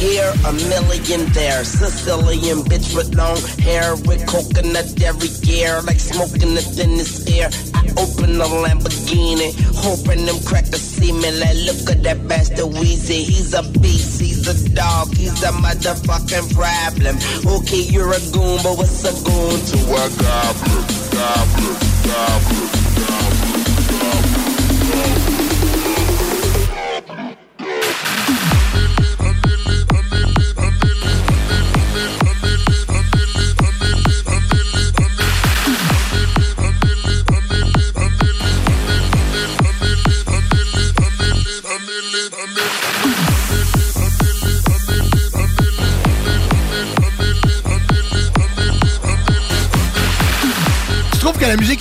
Here, a million there. Sicilian bitch with long hair with coconut every gear, like smoking the in this air. I open a Lamborghini, hoping them crackers see me. Like, look at that bastard Weezy. He's a beast, he's a dog, he's a motherfucking problem. Okay, you're a goon, but what's a goon to a goblin? Goblin, goblin, goblin.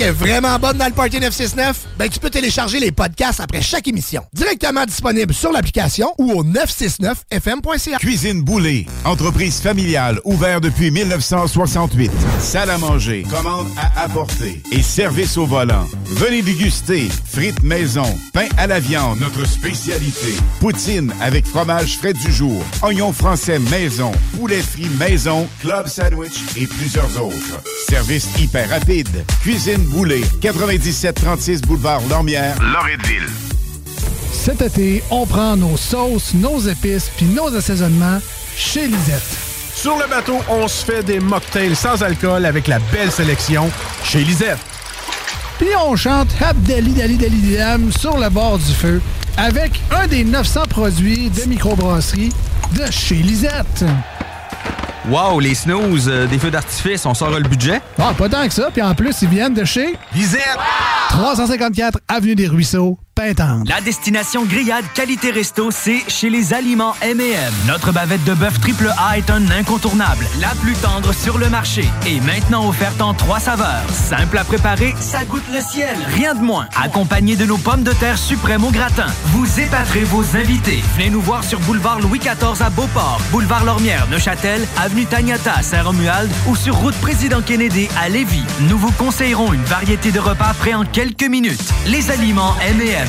Est vraiment bonne dans le Party 969? Ben, tu peux télécharger les podcasts après chaque émission. Directement disponible sur l'application ou au 969fm.ca. Cuisine Boulée, entreprise familiale ouverte depuis 1968. Salle à manger, commande à apporter et service au volant. Venez déguster frites maison, pain à la viande, notre spécialité. Poutine avec fromage frais du jour, oignons français maison, poulet frit maison, club sandwich et plusieurs autres. Service hyper rapide. Cuisine Boulée, 9736 boulevard Lormière, Loretteville. Cet été, on prend nos sauces, nos épices puis nos assaisonnements chez Lisette. Sur le bateau, on se fait des mocktails sans alcool avec la belle sélection chez Lisette. Puis on chante Abdali Dali Dali Dam sur le bord du feu avec un des 900 produits de microbrasserie de chez Lisette. Wow, les snooze, euh, des feux d'artifice, on sort le budget? Ah, pas tant que ça. Puis en plus, ils viennent de chez Lisette! 354 Avenue des Ruisseaux, La destination grillade qualité resto, c'est chez les aliments M&M. Notre bavette de bœuf triple A est un incontournable, la plus tendre sur le marché et maintenant offerte en trois saveurs. Simple à préparer, ça goûte le ciel. Rien de moins. Accompagné de nos pommes de terre suprêmes au gratin, vous épaterez vos invités. Venez nous voir sur boulevard Louis XIV à Beauport, boulevard Lormière, Neuchâtel, avenue Taniata à Saint-Romuald ou sur route Président Kennedy à Lévis. Nous vous conseillerons une variété de repas prêts en quelques minutes. Les aliments M&M,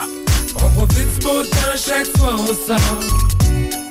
On profite du temps chaque fois on.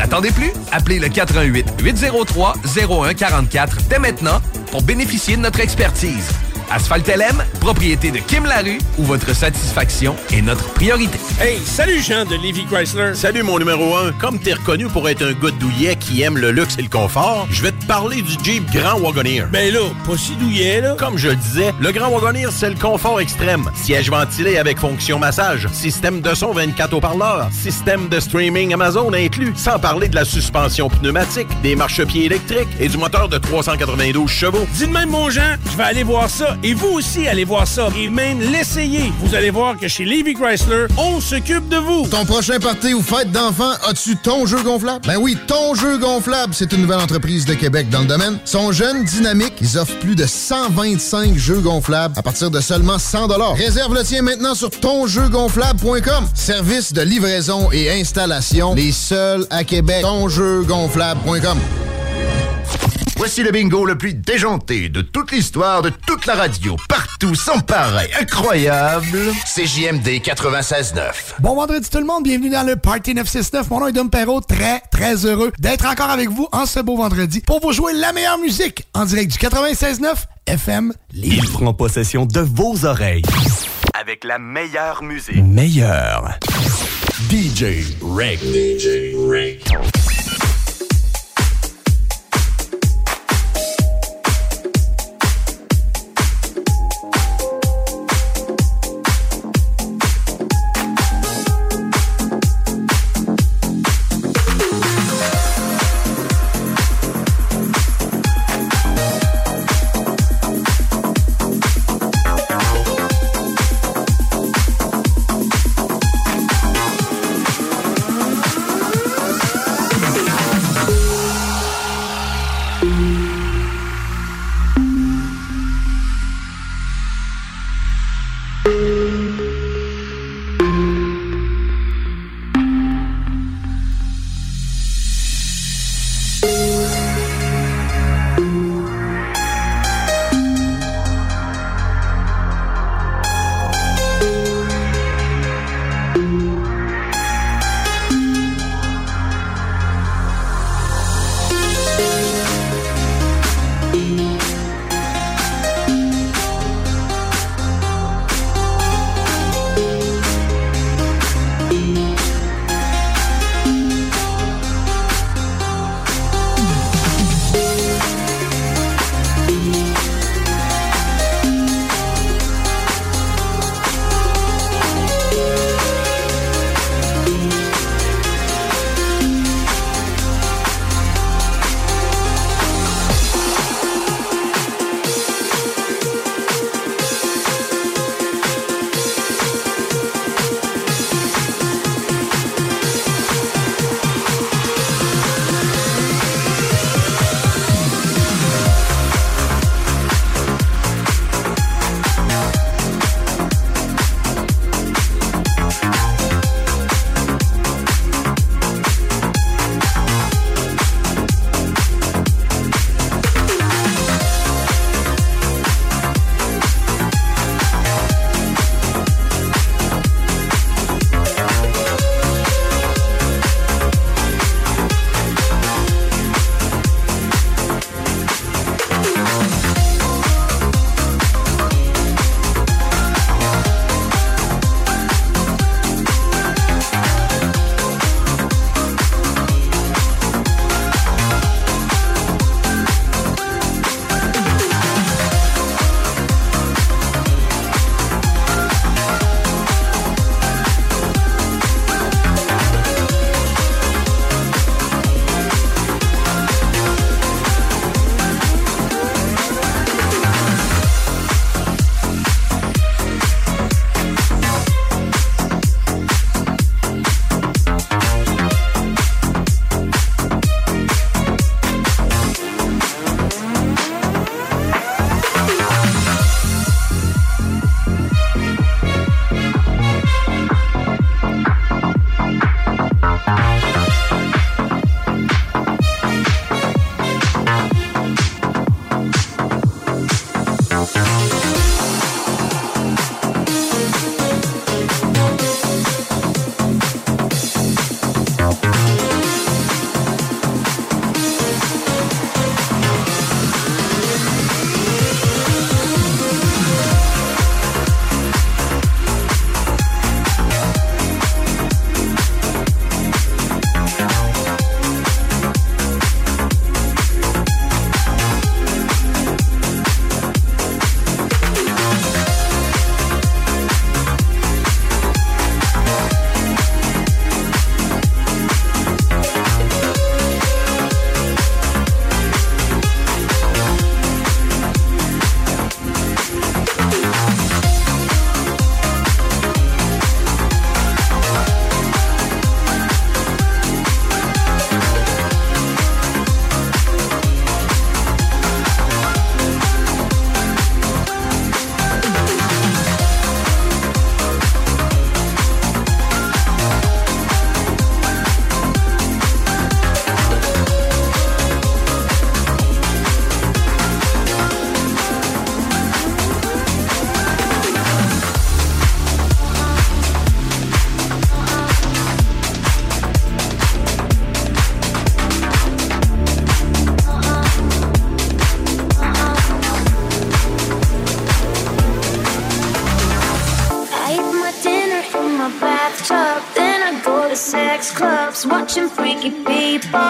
N'attendez plus, appelez le 88 803 0144 dès maintenant pour bénéficier de notre expertise. Asphalt LM, propriété de Kim Larue, où votre satisfaction est notre priorité. Hey, salut Jean de Levy Chrysler. Salut mon numéro 1. Comme t'es reconnu pour être un gars douillet qui aime le luxe et le confort, je vais te parler du Jeep Grand Wagoneer. Ben là, pas si douillet là. Comme je le disais, le Grand Wagoneer, c'est le confort extrême. Siège ventilé avec fonction massage, système de son 24 haut-parleurs, système de streaming Amazon inclus, sans parler de la suspension pneumatique, des marchepieds électriques et du moteur de 392 chevaux. Dis de même mon Jean, je vais aller voir ça et vous aussi allez voir ça et même l'essayer. Vous allez voir que chez Levy Chrysler, on s'occupe de vous. Ton prochain party ou fête d'enfant, as-tu ton jeu gonflable? Ben oui, ton jeu gonflable, c'est une nouvelle entreprise de Québec dans le domaine. Sont jeunes, dynamiques, ils offrent plus de 125 jeux gonflables à partir de seulement 100 Réserve le tien maintenant sur tonjeugonflable.com. Service de livraison et installation, les seuls à Québec. Tonjeugonflable.com. Voici le bingo le plus déjanté de toute l'histoire de toute la radio. Partout, sans pareil, incroyable. CJMD 96.9. Bon vendredi tout le monde, bienvenue dans le Party 969. Mon nom est Dom Perrault, très très heureux d'être encore avec vous en ce beau vendredi pour vous jouer la meilleure musique en direct du 96.9 FM Lille. Ils feront possession de vos oreilles. Avec la meilleure musique. Meilleure. DJ Reg. DJ Reg. goodbye.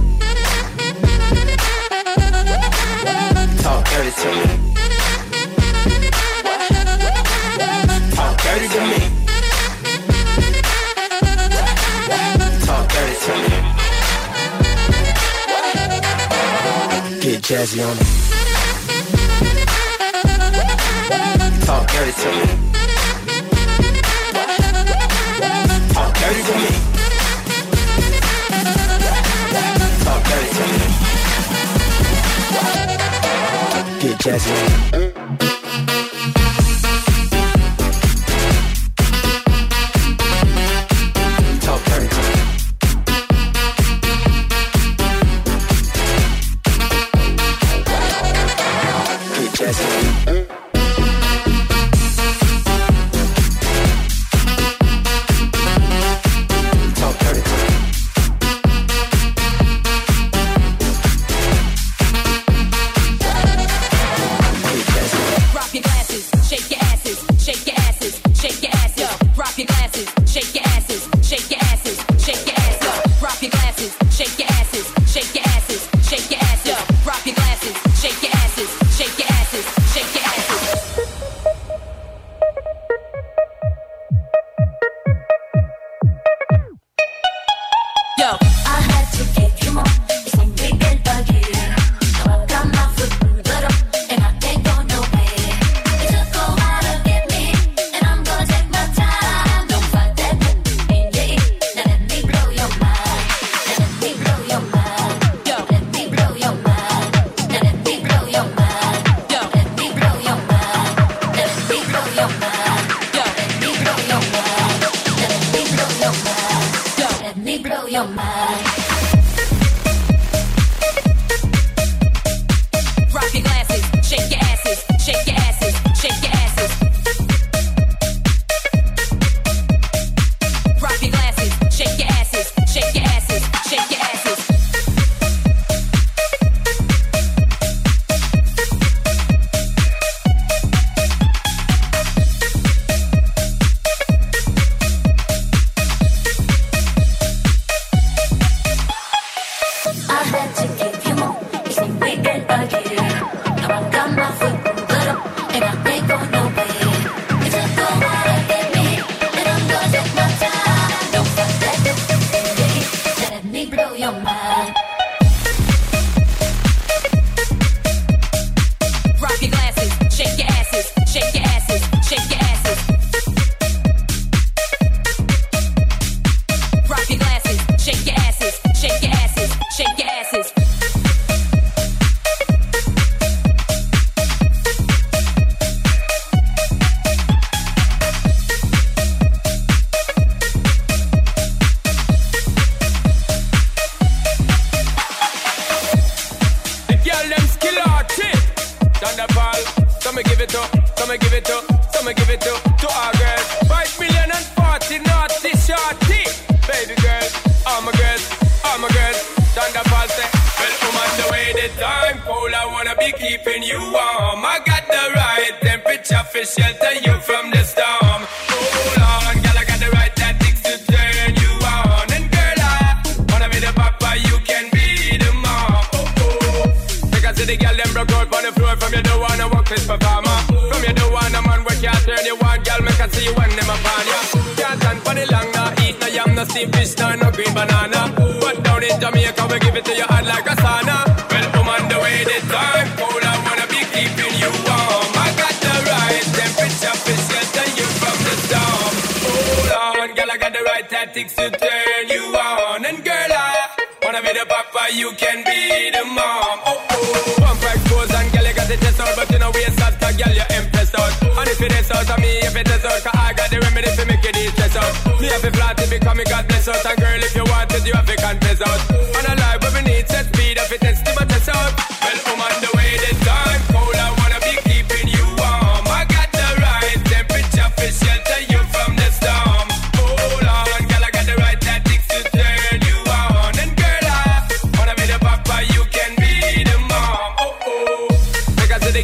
dirty to me. Talk dirty to me. Talk dirty to me. Get jazzy on me. Talk dirty to me. Talk dirty to me. Talk dirty to me. chest.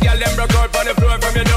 girl them broke out on the floor from your door.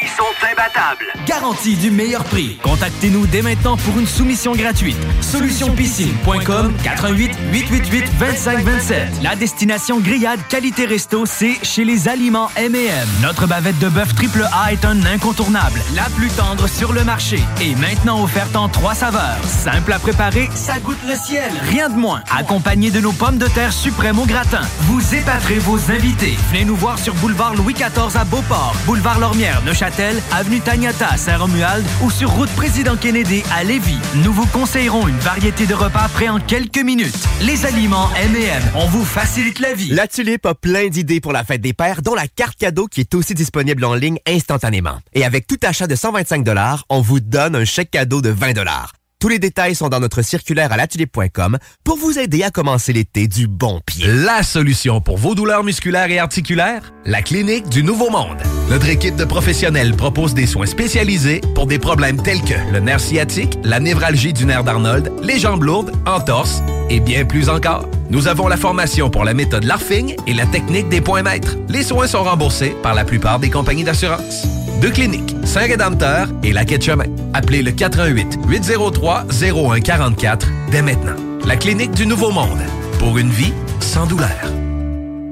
Prix sont imbattables. Garantie du meilleur prix. Contactez-nous dès maintenant pour une soumission gratuite. Solutionpiscine.com 88 888 2527. La destination grillade qualité resto, c'est chez les aliments M&M. Notre bavette de bœuf triple A est un incontournable, la plus tendre sur le marché et maintenant offerte en trois saveurs. Simple à préparer, ça goûte le ciel. Rien de moins. Accompagné de nos pommes de terre suprêmes au gratin. Vous épaterez vos invités. Venez nous voir sur boulevard Louis XIV à Beauport, boulevard Lormière, Neuchâtel, avenue Taniata à Saint-Romuald ou sur route Président Kennedy à Lévis. Nous vous conseillerons une variété de repas prêts en quelques minutes. Les aliments M&M, on vous facilite la vie. La Tulipe a plein d'idées pour la fête des pères, dont la carte cadeau qui est aussi disponible en ligne instantanément. Et avec tout achat de 125 on vous donne un chèque cadeau de 20 tous les détails sont dans notre circulaire à l'atelier.com pour vous aider à commencer l'été du bon pied. La solution pour vos douleurs musculaires et articulaires? La Clinique du Nouveau Monde. Notre équipe de professionnels propose des soins spécialisés pour des problèmes tels que le nerf sciatique, la névralgie du nerf d'Arnold, les jambes lourdes, entorse et bien plus encore. Nous avons la formation pour la méthode LARFING et la technique des points maîtres. Les soins sont remboursés par la plupart des compagnies d'assurance. Deux cliniques, Saint-Rédempteur et la Quai Chemin. Appelez le 88 803 0144 dès maintenant. La clinique du Nouveau Monde. Pour une vie sans douleur.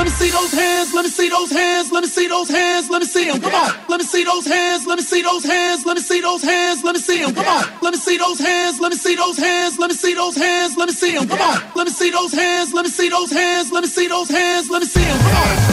Let me see those hands, let me see those hands, let me see those hands, let me see them. Come on. Let me see those hands, let me see those hands, let me see those hands, let me see them. Come on. Let me see those hands, let me see those hands, let me see those hands, let me see them. Come on. Let me see those hands, let me see those hands, let me see those hands, let me see them. Come on.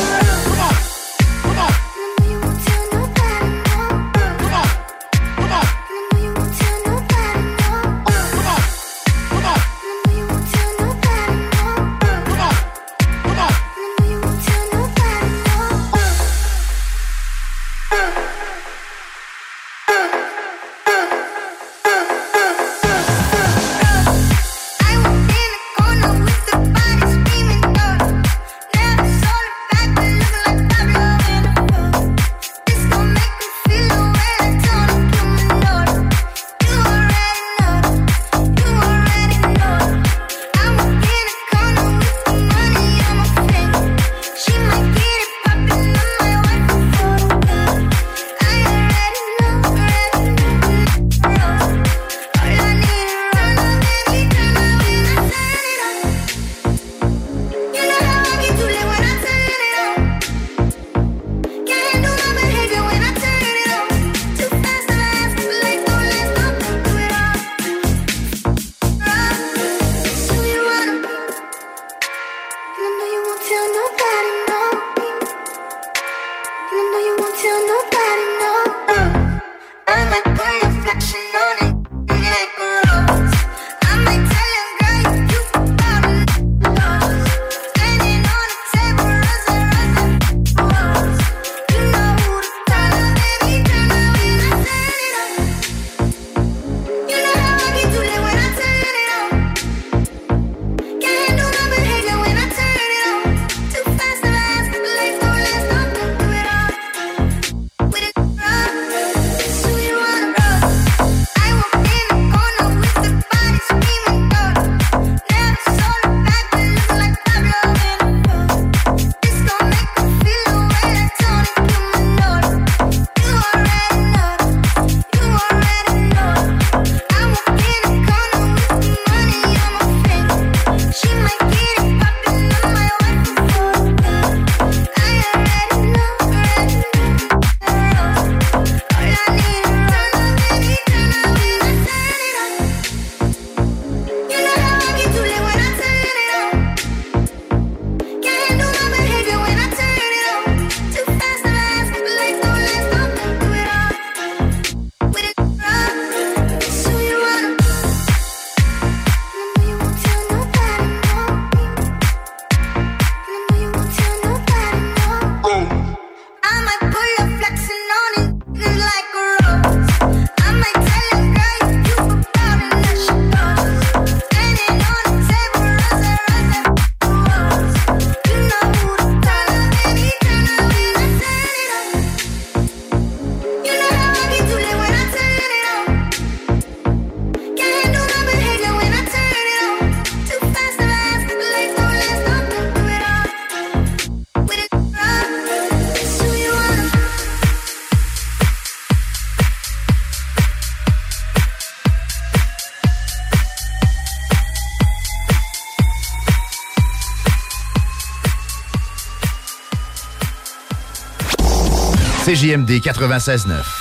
CJMD 96.9.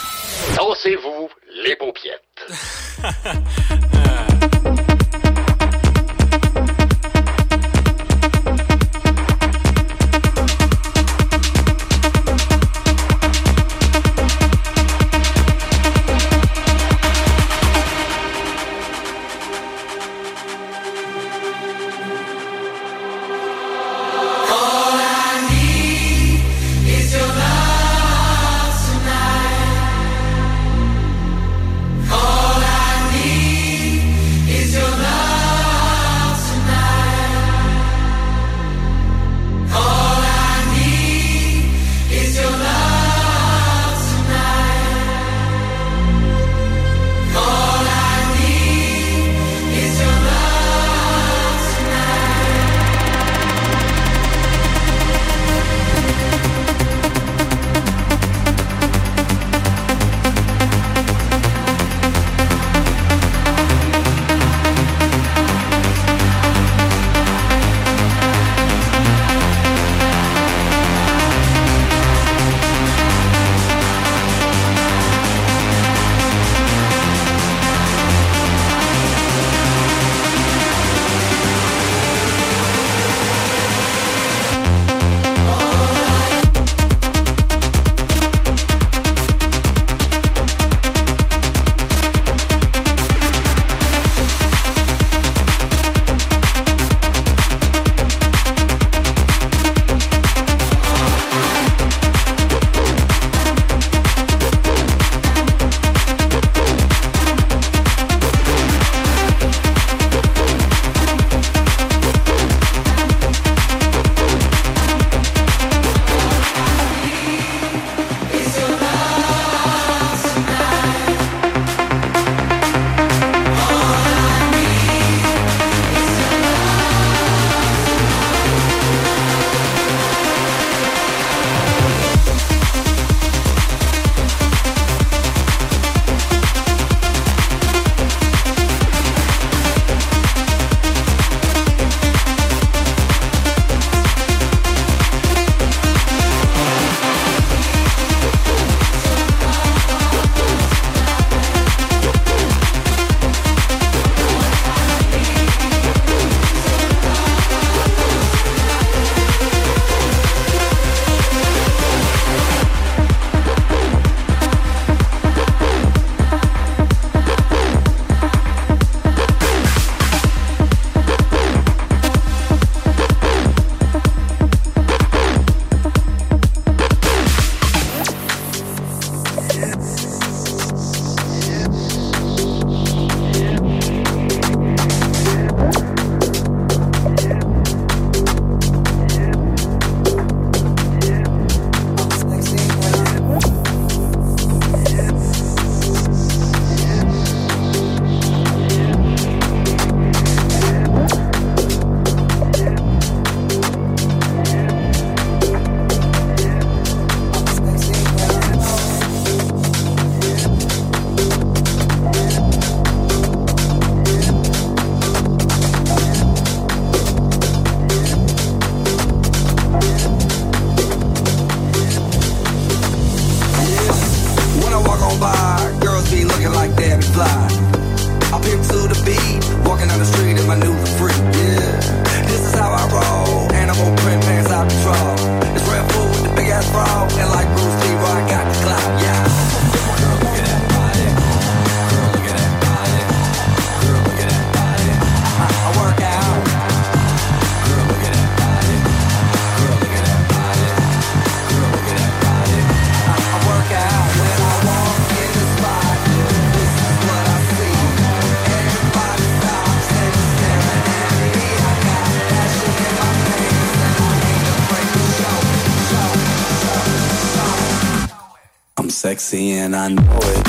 sexy and I know it.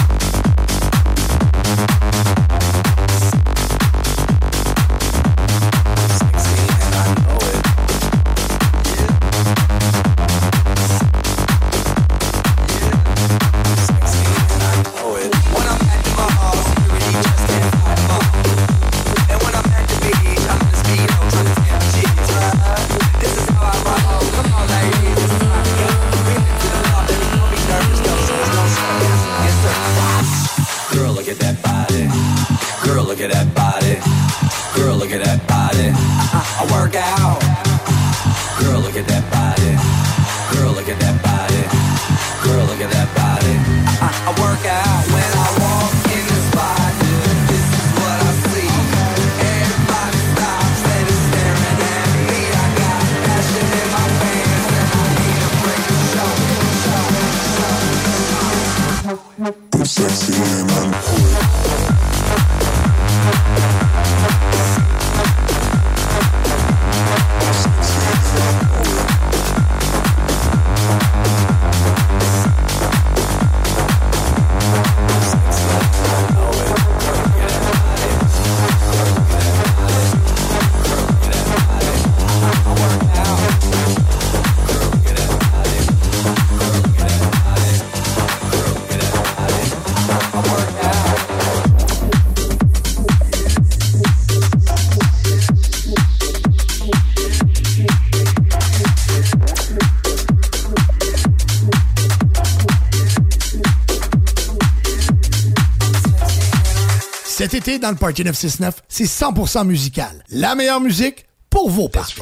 été dans le Party 969, c'est 100% musical. La meilleure musique pour vos parties.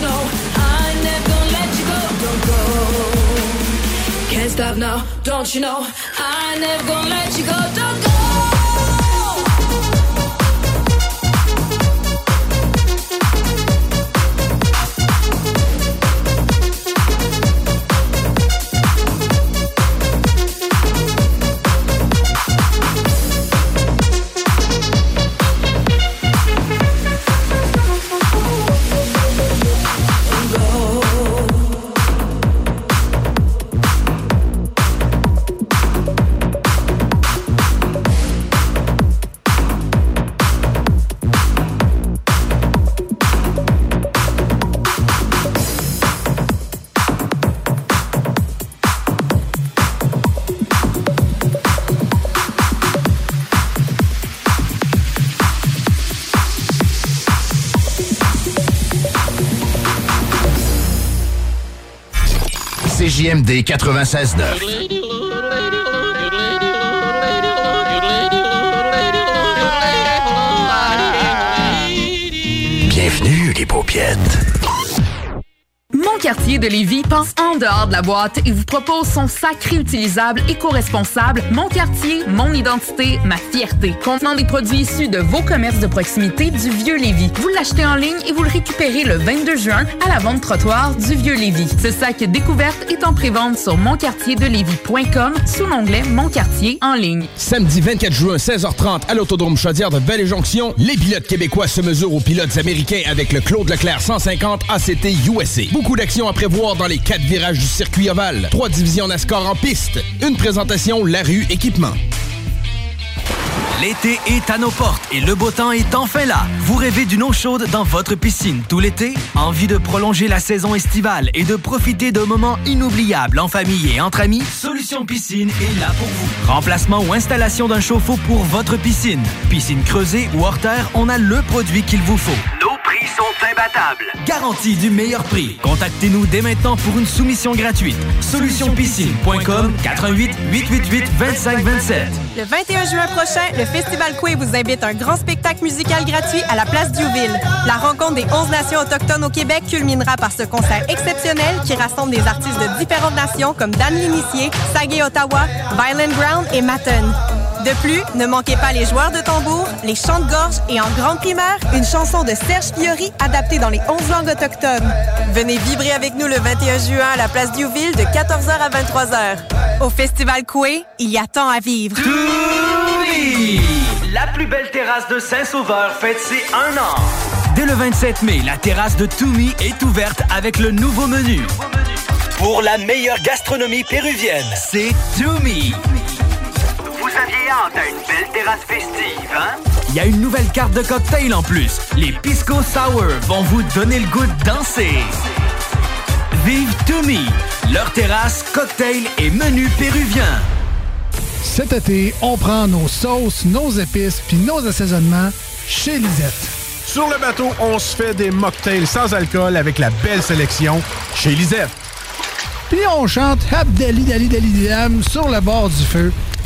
Don't you know? I ain't never gonna let you go. Don't go. Can't stop now, don't you know? I never gonna let you go. Don't go. CJMD 96.9. Bienvenue, les paupiètes. Mon quartier de Lévis pense en dehors de la boîte et vous propose son sac réutilisable éco-responsable Mon quartier, mon identité, ma fierté. Contenant des produits issus de vos commerces de proximité du Vieux Lévis. Vous l'achetez en ligne et vous le récupérez le 22 juin à la vente trottoir du Vieux Lévis. Ce sac découverte est en prévente sur monquartierdelévis.com sous l'onglet Mon quartier en ligne. Samedi 24 juin, 16h30, à l'Autodrome Chaudière de Belle-Jonction, les pilotes québécois se mesurent aux pilotes américains avec le Claude Leclerc 150 ACT USA. Beaucoup d'actions à prévoir dans les quatre virages du circuit ovale. Trois divisions NASCAR en piste. Une présentation La Rue Équipement. L'été est à nos portes et le beau temps est enfin là. Vous rêvez d'une eau chaude dans votre piscine tout l'été? Envie de prolonger la saison estivale et de profiter de moments inoubliables en famille et entre amis? Solution Piscine est là pour vous. Remplacement ou installation d'un chauffe-eau pour votre piscine. Piscine creusée ou hors terre, on a le produit qu'il vous faut. Sont imbattables. Garantie du meilleur prix. Contactez-nous dès maintenant pour une soumission gratuite. Solutionpiscine.com 88 888 2527. Le 21 juin prochain, le Festival Coué vous invite à un grand spectacle musical gratuit à la place Diouville. La rencontre des 11 nations autochtones au Québec culminera par ce concert exceptionnel qui rassemble des artistes de différentes nations comme Dan L'Initié, Sagé Ottawa, Violent Ground et Matten. De plus, ne manquez pas les joueurs de tambour, les chants de gorge et en grande primeur, une chanson de Serge Fiori adaptée dans les 11 langues autochtones. Venez vibrer avec nous le 21 juin à la place Diouville de 14h à 23h. Au Festival Coué, il y a tant à vivre. La plus belle terrasse de Saint-Sauveur fête ses un an. Dès le 27 mai, la terrasse de Toumi est ouverte avec le nouveau menu. Pour la meilleure gastronomie péruvienne, c'est Toumi. Vous aviez hâte à une belle terrasse festive, hein? Il y a une nouvelle carte de cocktail en plus. Les Pisco Sour vont vous donner le goût de danser. Vive Toumi, leur terrasse, cocktail et menu péruvien. Cet été, on prend nos sauces, nos épices puis nos assaisonnements chez Lisette. Sur le bateau, on se fait des mocktails sans alcool avec la belle sélection chez Lisette. Puis on chante Abdali Dali Dali Dam sur le bord du feu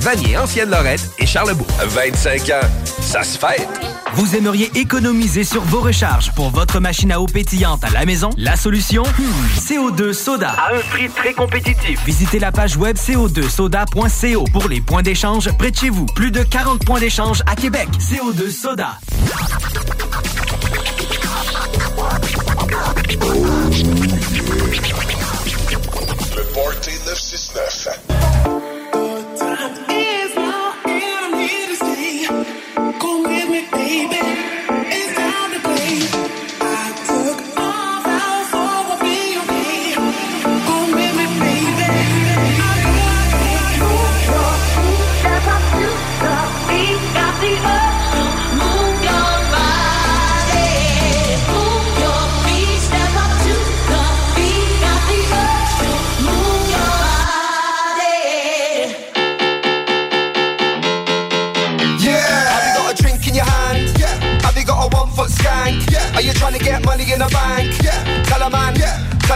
Vanier, Ancienne Lorette et Charlebourg. 25 ans, ça se fait. Vous aimeriez économiser sur vos recharges pour votre machine à eau pétillante à la maison? La solution? Hmm, CO2 Soda. À un prix très compétitif. Visitez la page web co2soda.co pour les points d'échange près de chez vous. Plus de 40 points d'échange à Québec. CO2 Soda. Le Party 969.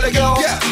gotta go. Yeah.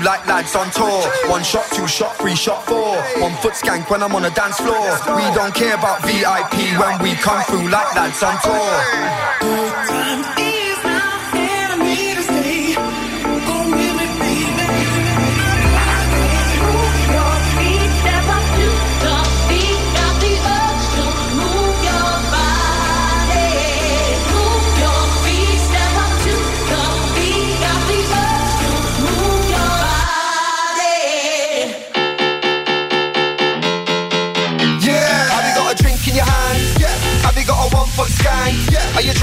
like lads on tour. One shot, two shot, three shot, four. One foot skank when I'm on the dance floor. We don't care about VIP when we come through like lads on tour.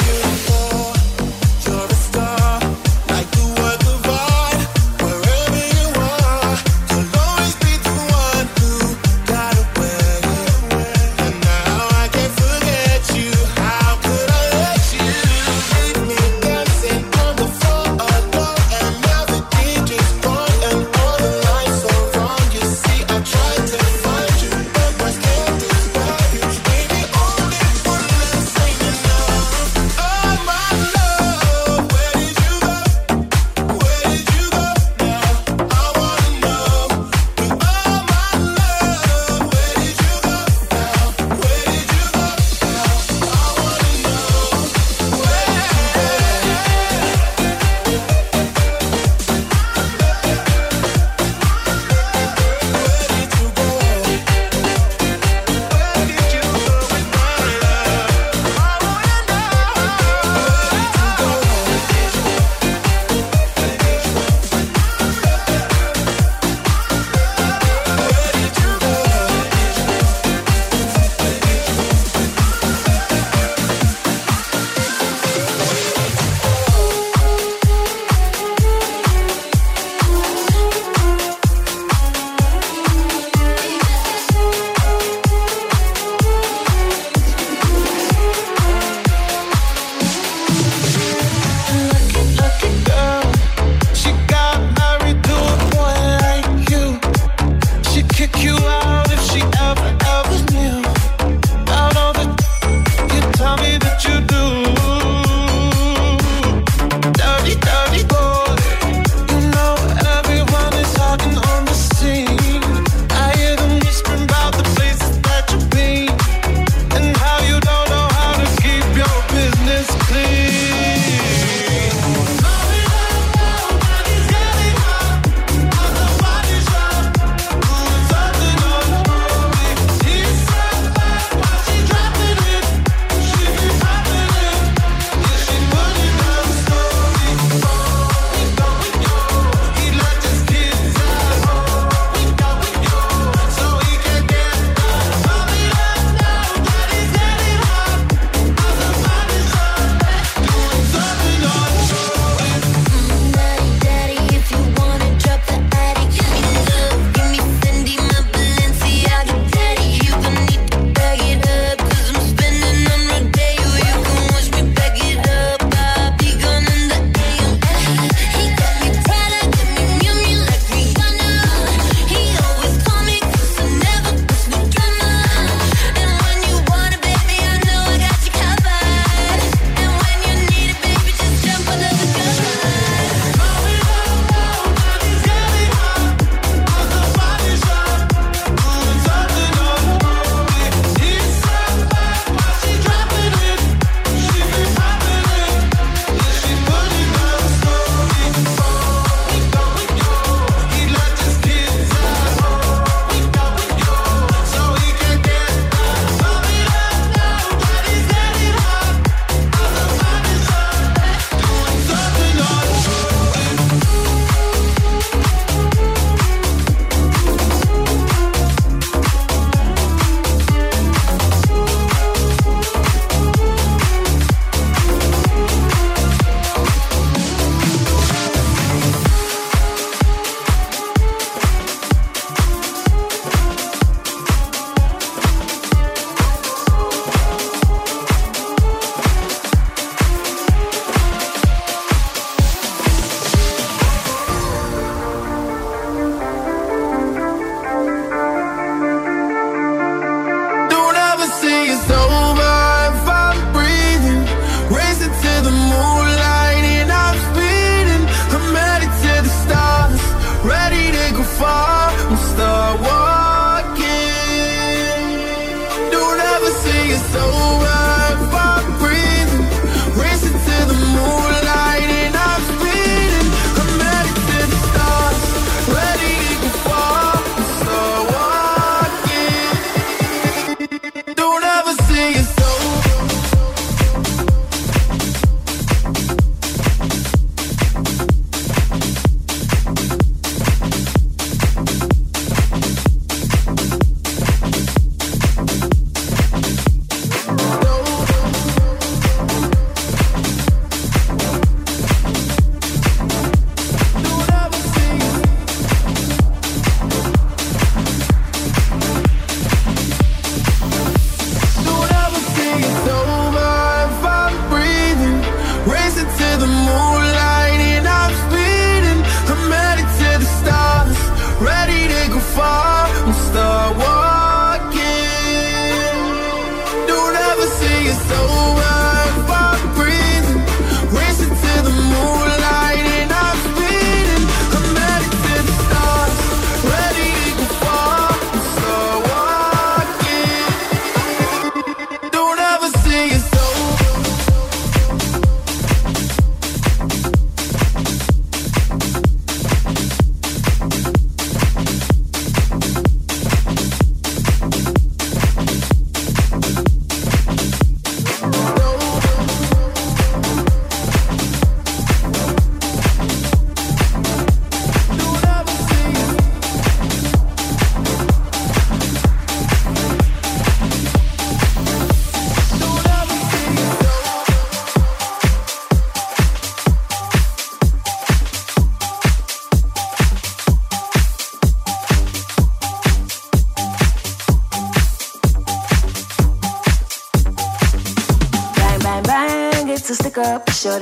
you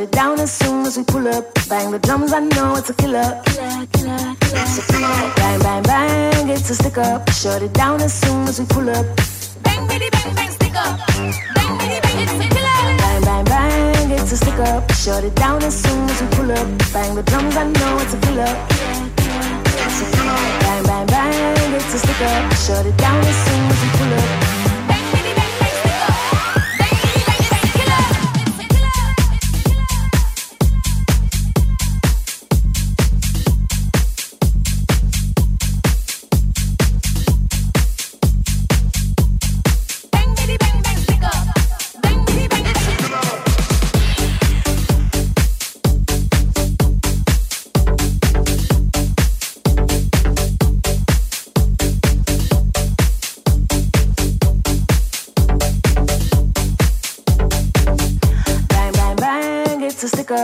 it down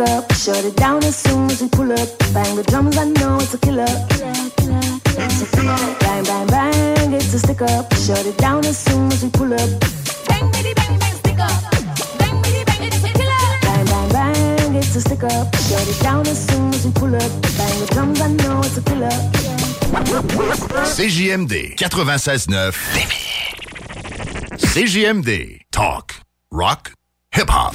It's a stick up. Shut it down as soon as we pull up. Bang the drums, I know it's a killer. Bang, bang, bang, it's a stick up. Shut it down as soon as we pull up. Bang, bitty, bang, bang, stick up. Bang, bitty, bang, it's a killer. Bang, bang, bang, it's a stick up. Shut it down as soon as we pull up. Bang the drums, I know it's a killer. CJMD 96.9 CJMD Talk, Rock, Hip-Hop.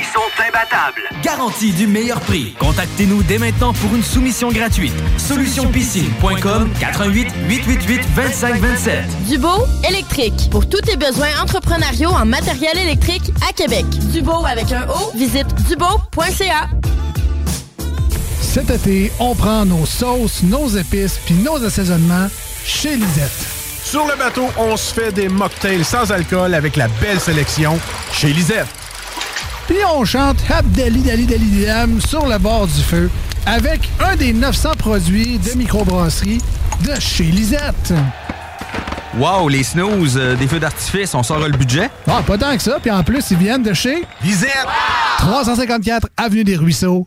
Prix sont imbattables. Garantie du meilleur prix. Contactez-nous dès maintenant pour une soumission gratuite. Solutionpiscine.com 88 888 2527. Dubo électrique. Pour tous tes besoins entrepreneuriaux en matériel électrique à Québec. Dubo avec un O, visite dubo.ca. Cet été, on prend nos sauces, nos épices puis nos assaisonnements chez Lisette. Sur le bateau, on se fait des mocktails sans alcool avec la belle sélection chez Lisette. Puis on chante Abdali Dali Dali Dam sur le bord du feu avec un des 900 produits de microbrasserie de chez Lisette. Wow, les snooze, euh, des feux d'artifice, on sort le budget? Ah, pas tant que ça. Puis en plus, ils viennent de chez Lisette. 354 Avenue des Ruisseaux,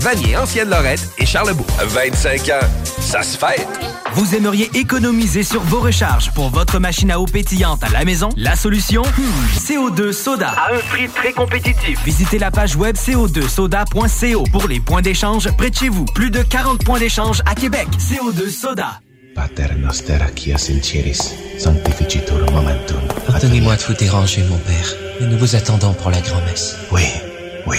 Vanier, Ancienne Lorette et Charlebourg. 25 ans, ça se fête. Vous aimeriez économiser sur vos recharges pour votre machine à eau pétillante à la maison? La solution? Hmm, CO2 Soda. À un prix très compétitif. Visitez la page web co2soda.co pour les points d'échange près de chez vous. Plus de 40 points d'échange à Québec. CO2 Soda. Pater noster qui ciris, sanctificitur momentum. Pardonnez-moi de vous déranger, mon père, mais nous vous attendons pour la grand-messe. Oui, oui.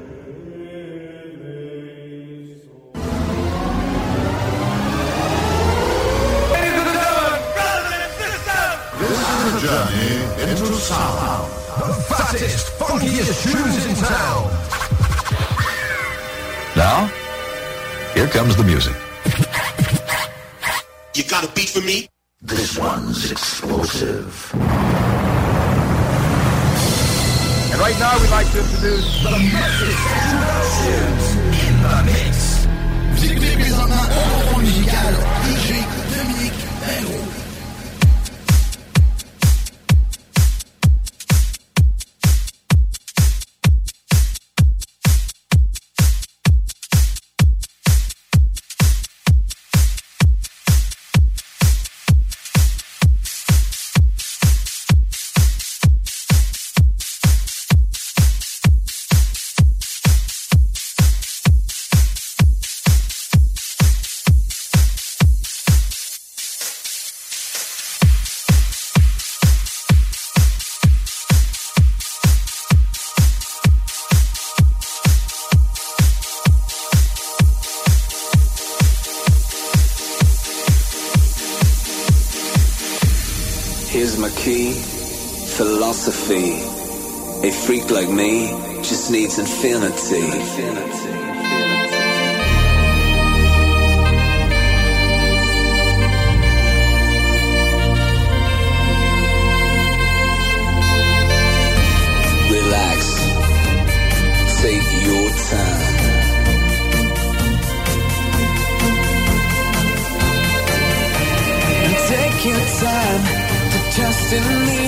Journey into sound. The fattest, funkiest tunes in town. Now, here comes the music. You got a beat for me? This one's explosive. And right now we'd like to introduce the Memphis Tunes in the mix. Vous écoutez présentement un musical DJ Dominique Perrault. Philosophy. A freak like me just needs infinity. Relax, take your time. Take your time to trust in me,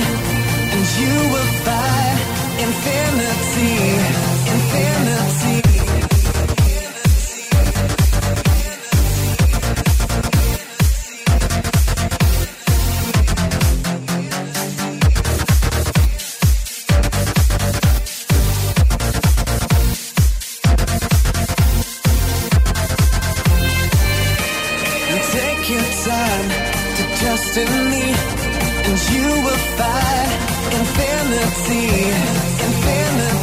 take your time to trust in me, and you will find infinity, infinity.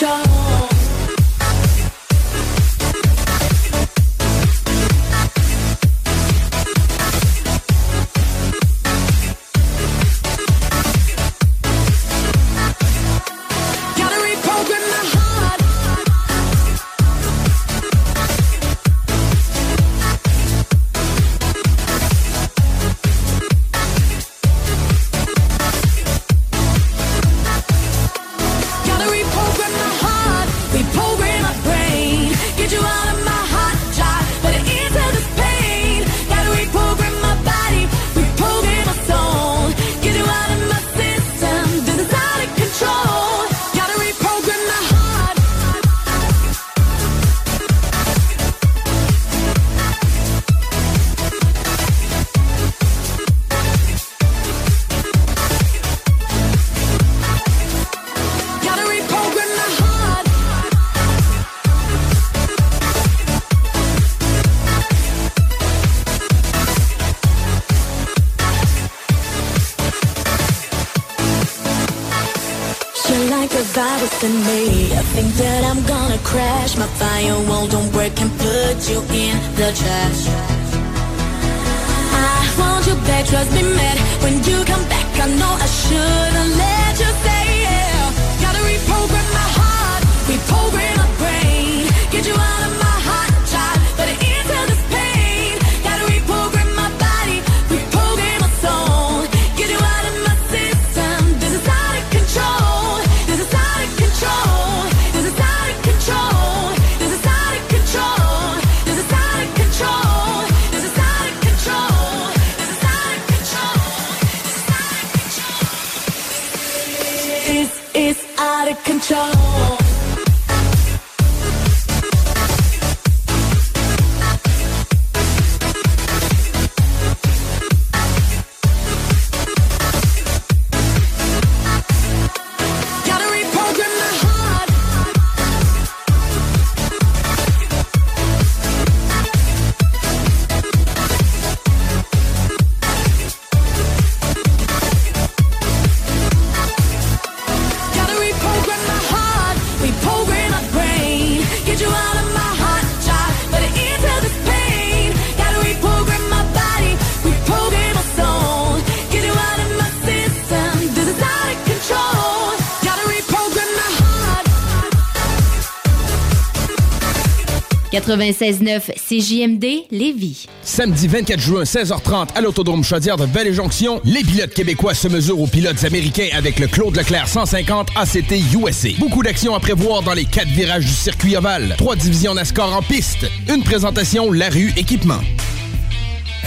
멈춰. 96.9 CJMD Lévis. Samedi 24 juin, 16h30, à l'Autodrome Chaudière de Vallée-Jonction, les pilotes québécois se mesurent aux pilotes américains avec le Claude Leclerc 150 ACT USA. Beaucoup d'actions à prévoir dans les quatre virages du circuit ovale. Trois divisions NASCAR en piste. Une présentation La Rue Équipement.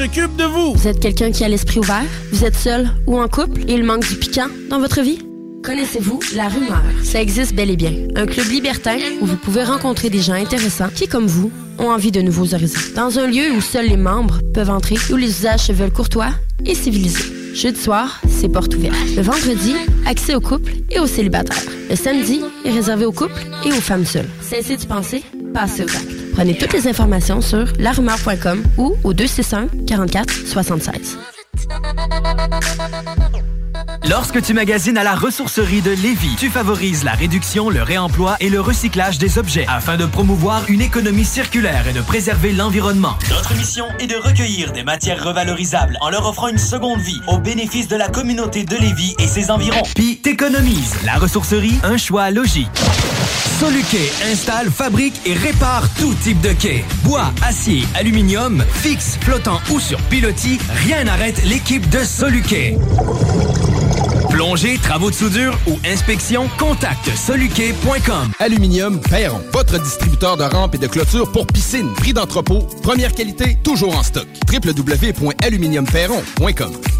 vous. Êtes quelqu'un qui a l'esprit ouvert? Vous êtes seul ou en couple? Et il manque du piquant dans votre vie? Connaissez-vous la rumeur? Ça existe bel et bien. Un club libertin où vous pouvez rencontrer des gens intéressants qui, comme vous, ont envie de nouveaux horizons. Dans un lieu où seuls les membres peuvent entrer, où les usages se veulent courtois et civilisés. Jeudi soir, c'est porte ouverte. Le vendredi, accès aux couples et aux célibataires. Le samedi est réservé aux couples et aux femmes seules. Cessez de penser, passez aux actes. Prenez toutes les informations sur larumeur.com ou au 261 44 76. Lorsque tu magasines à la ressourcerie de Lévis, tu favorises la réduction, le réemploi et le recyclage des objets afin de promouvoir une économie circulaire et de préserver l'environnement. Notre mission est de recueillir des matières revalorisables en leur offrant une seconde vie au bénéfice de la communauté de Lévis et ses environs. Puis t'économises. La ressourcerie, un choix logique. Soluquet installe, fabrique et répare tout type de quai. Bois, acier, aluminium, fixe, flottant ou sur pilotis, rien n'arrête l'équipe de Soluquet. Plongée, travaux de soudure ou inspection, contacte soluquet.com. Aluminium Perron, votre distributeur de rampes et de clôtures pour piscine. Prix d'entrepôt, première qualité, toujours en stock. www.aluminiumperron.com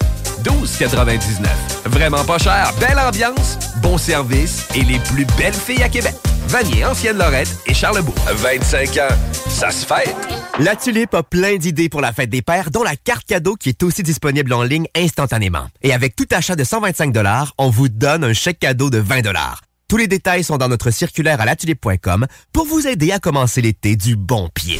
12,99. Vraiment pas cher, belle ambiance, bon service et les plus belles filles à Québec. Vanier, Ancienne Lorette et Charlebourg. 25 ans, ça se fête. La Tulipe a plein d'idées pour la fête des pères, dont la carte cadeau qui est aussi disponible en ligne instantanément. Et avec tout achat de 125 on vous donne un chèque cadeau de 20 Tous les détails sont dans notre circulaire à latulipe.com pour vous aider à commencer l'été du bon pied.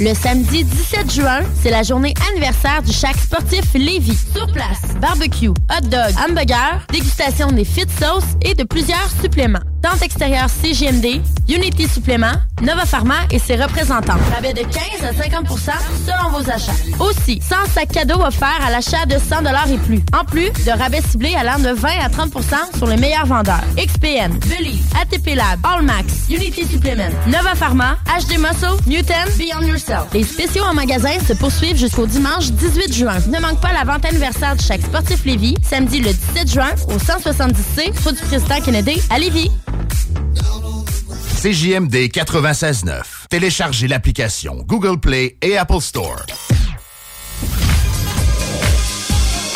Le samedi 17 juin, c'est la journée anniversaire du Chac sportif Lévis. Sur place, barbecue, hot dog, hamburger, dégustation des fit sauces et de plusieurs suppléments. Tente extérieure CGMD, Unity Supplément, Nova Pharma et ses représentants. Rabais de 15 à 50% selon vos achats. Aussi, 100 sacs cadeaux offerts à l'achat de 100 et plus. En plus de rabais ciblés allant de 20 à 30% sur les meilleurs vendeurs. XPN, Believe, ATP Lab, Allmax, Unity Supplement, Nova Pharma, HD Muscle, Newton, Beyond Yourself. Les spéciaux en magasin se poursuivent jusqu'au dimanche 18 juin. Ne manque pas la vente anniversaire de chaque sportif Lévis, samedi le 17 juin au 170C, rue du président Kennedy à Lévis. CJMD 96.9. Téléchargez l'application Google Play et Apple Store.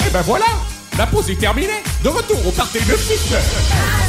Et ben voilà, la pause est terminée. De retour au Parti 969.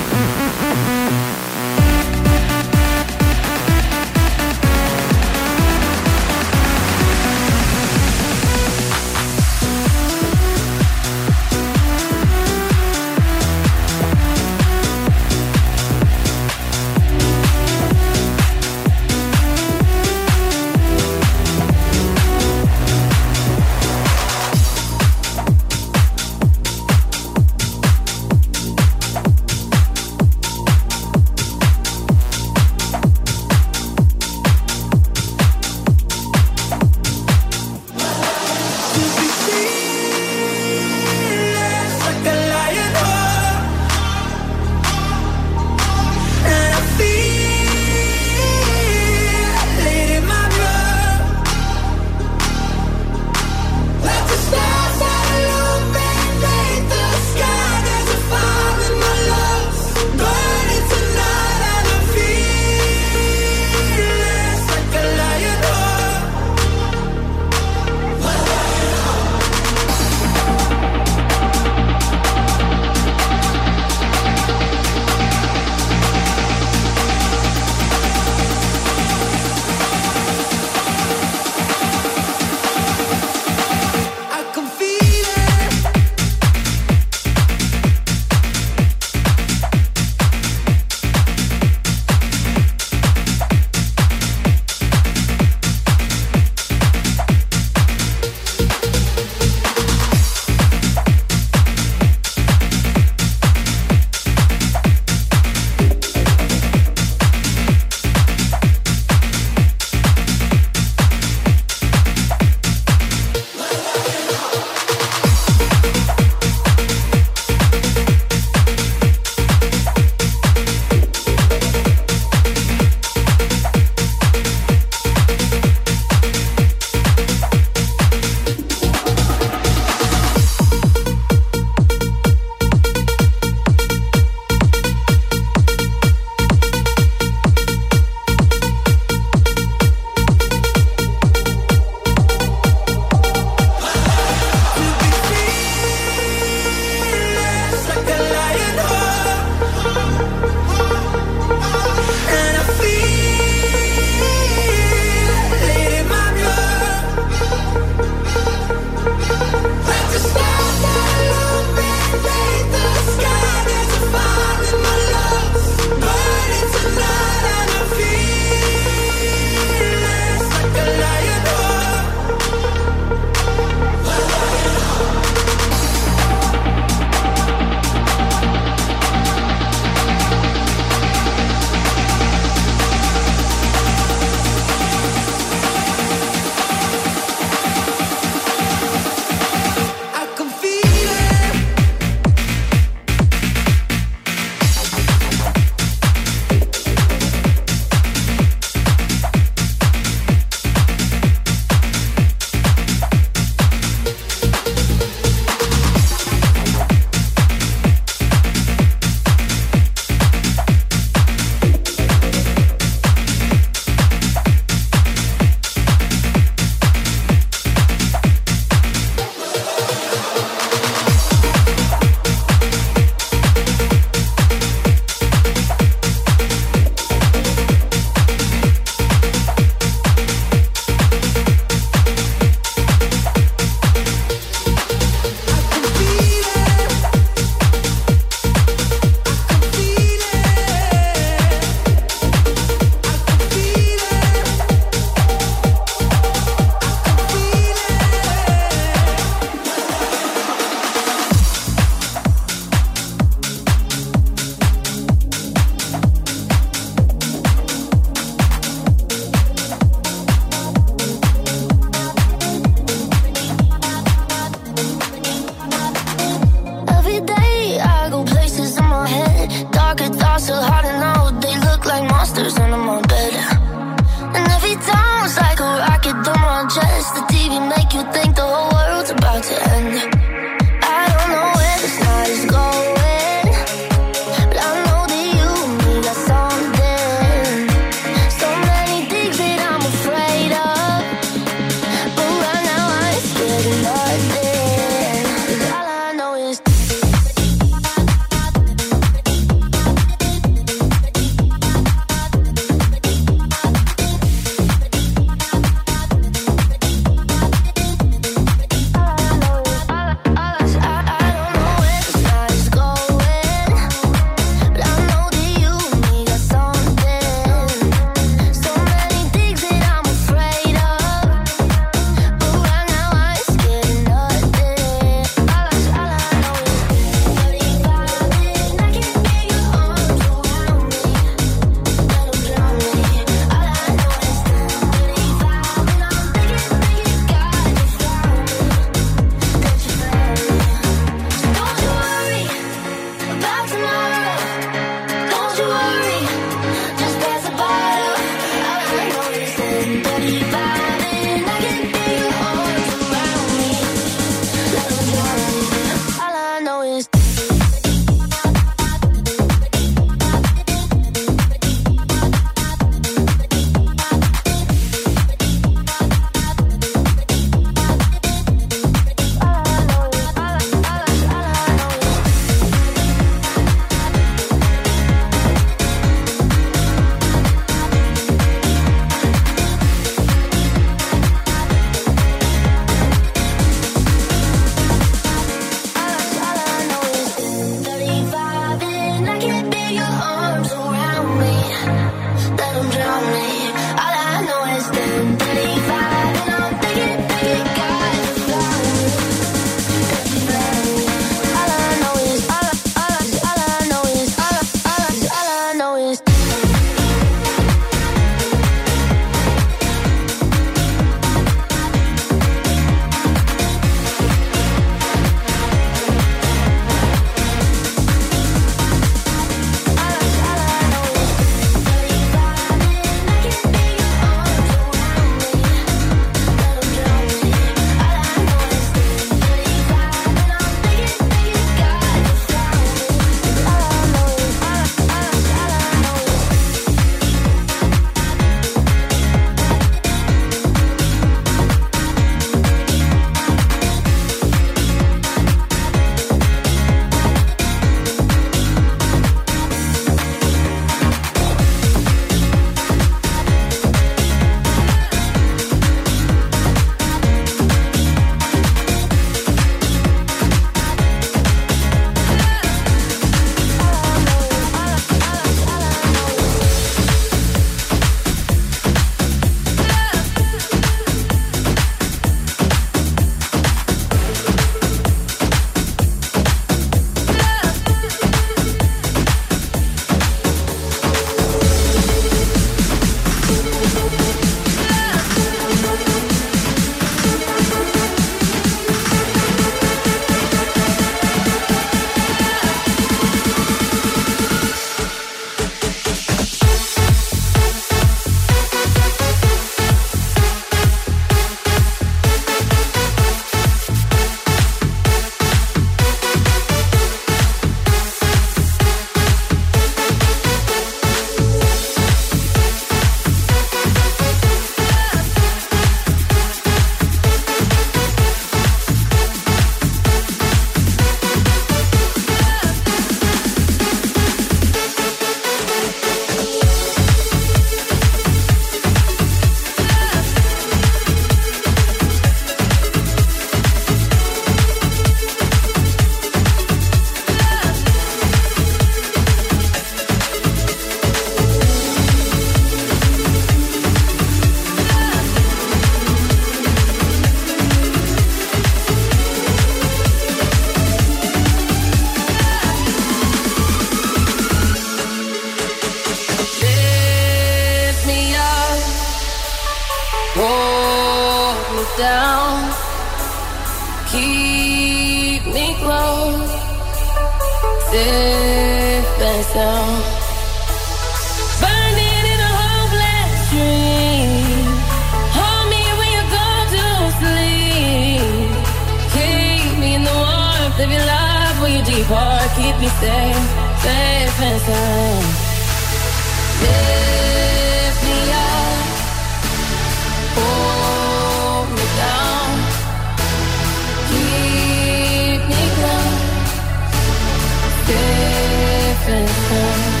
different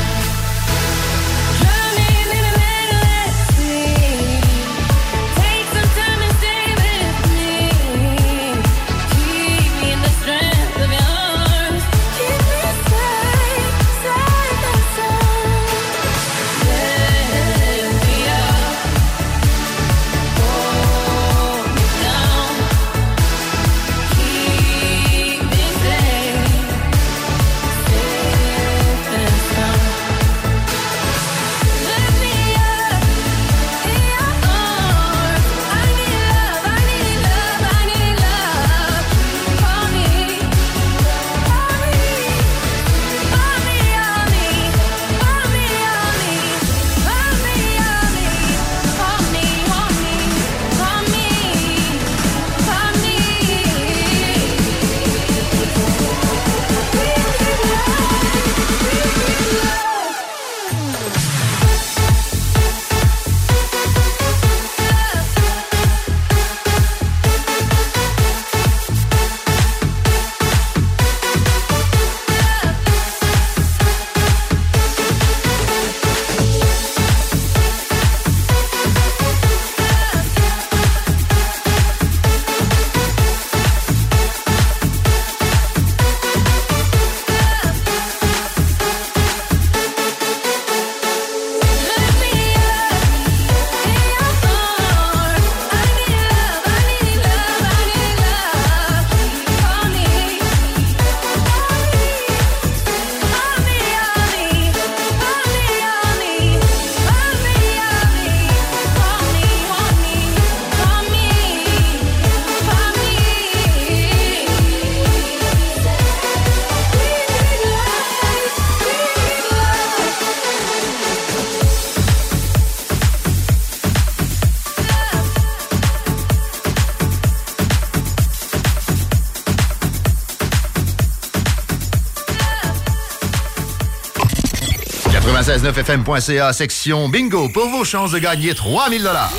969fm.ca, section bingo, pour vos chances de gagner 3000 dollars.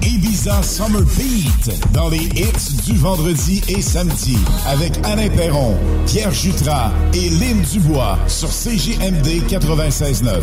Ibiza Summer Beat dans les hits du vendredi et samedi avec Alain Perron, Pierre Jutras et Lynn Dubois sur CJMD 96.9.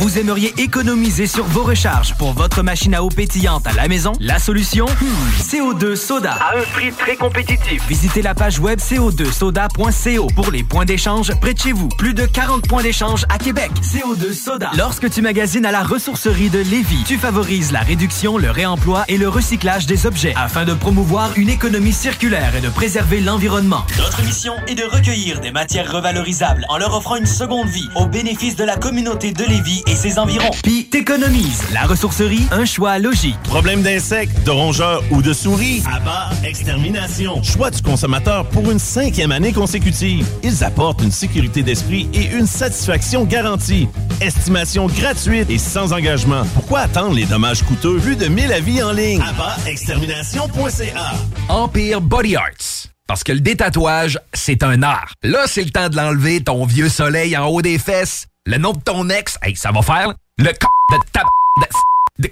Vous aimeriez économiser sur vos recharges pour votre machine à eau pétillante à la maison? La solution? Hmm, CO2 Soda. À un prix très compétitif. Visitez la page web co2soda.co pour les points d'échange près de chez vous. Plus de 40 points d'échange à Québec. CO2 Soda. Lorsque tu magasines à la ressourcerie de Lévis, tu favorises la réduction, le réemploi et le recyclage des objets afin de promouvoir une économie circulaire et de préserver l'environnement. Notre mission est de recueillir des matières revalorisables en leur offrant une seconde vie au bénéfice de la communauté de Lévis et ses environs. Puis t'économises. La ressourcerie, un choix logique. Problème d'insectes, de rongeurs ou de souris? Abat Extermination. Choix du consommateur pour une cinquième année consécutive. Ils apportent une sécurité d'esprit et une satisfaction garantie. Estimation gratuite et sans engagement. Pourquoi attendre les dommages coûteux? Vu de 1000 avis en ligne? Abatextermination.ca Empire Body Arts. Parce que le détatouage, c'est un art. Là, c'est le temps de l'enlever, ton vieux soleil en haut des fesses. Le nom de ton ex, hey, ça va faire. Le c de ta de, de,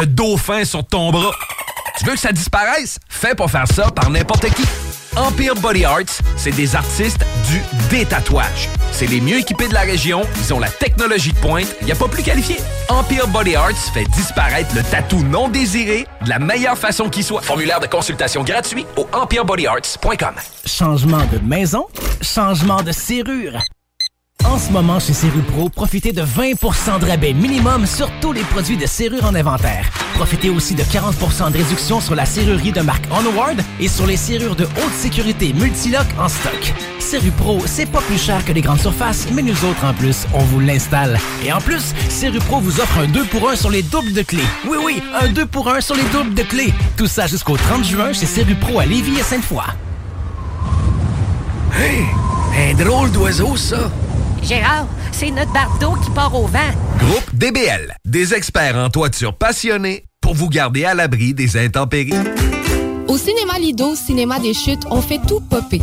de dauphin sur ton bras. Tu veux que ça disparaisse? Fais pas faire ça par n'importe qui. Empire Body Arts, c'est des artistes du détatouage. C'est les mieux équipés de la région, ils ont la technologie de pointe, il n'y a pas plus qualifié. Empire Body Arts fait disparaître le tatou non désiré de la meilleure façon qui soit. Formulaire de consultation gratuit au empirebodyarts.com. Changement de maison, changement de serrure. En ce moment, chez Serrupro, profitez de 20% de rabais minimum sur tous les produits de serrure en inventaire. Profitez aussi de 40% de réduction sur la serrurerie de marque Onward et sur les serrures de haute sécurité Multilock en stock. Serrupro, c'est pas plus cher que les grandes surfaces, mais nous autres, en plus, on vous l'installe. Et en plus, Serrupro vous offre un 2 pour 1 sur les doubles de clés. Oui, oui, un 2 pour 1 sur les doubles de clés. Tout ça jusqu'au 30 juin chez Serrupro à Lévis et Sainte-Foy. Hey, un drôle d'oiseau, ça. Gérard, c'est notre bardeau qui part au vent. Groupe DBL, des experts en toiture passionnés pour vous garder à l'abri des intempéries. Au cinéma Lido, cinéma des chutes, on fait tout popper.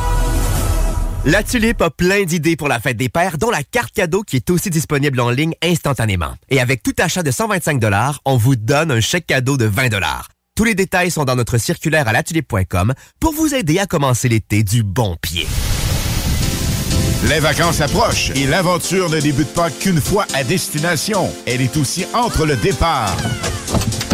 La Tulipe a plein d'idées pour la fête des pères, dont la carte cadeau qui est aussi disponible en ligne instantanément. Et avec tout achat de 125 on vous donne un chèque cadeau de 20 Tous les détails sont dans notre circulaire à latulipe.com pour vous aider à commencer l'été du bon pied. Les vacances approchent et l'aventure ne débute pas qu'une fois à destination. Elle est aussi entre le départ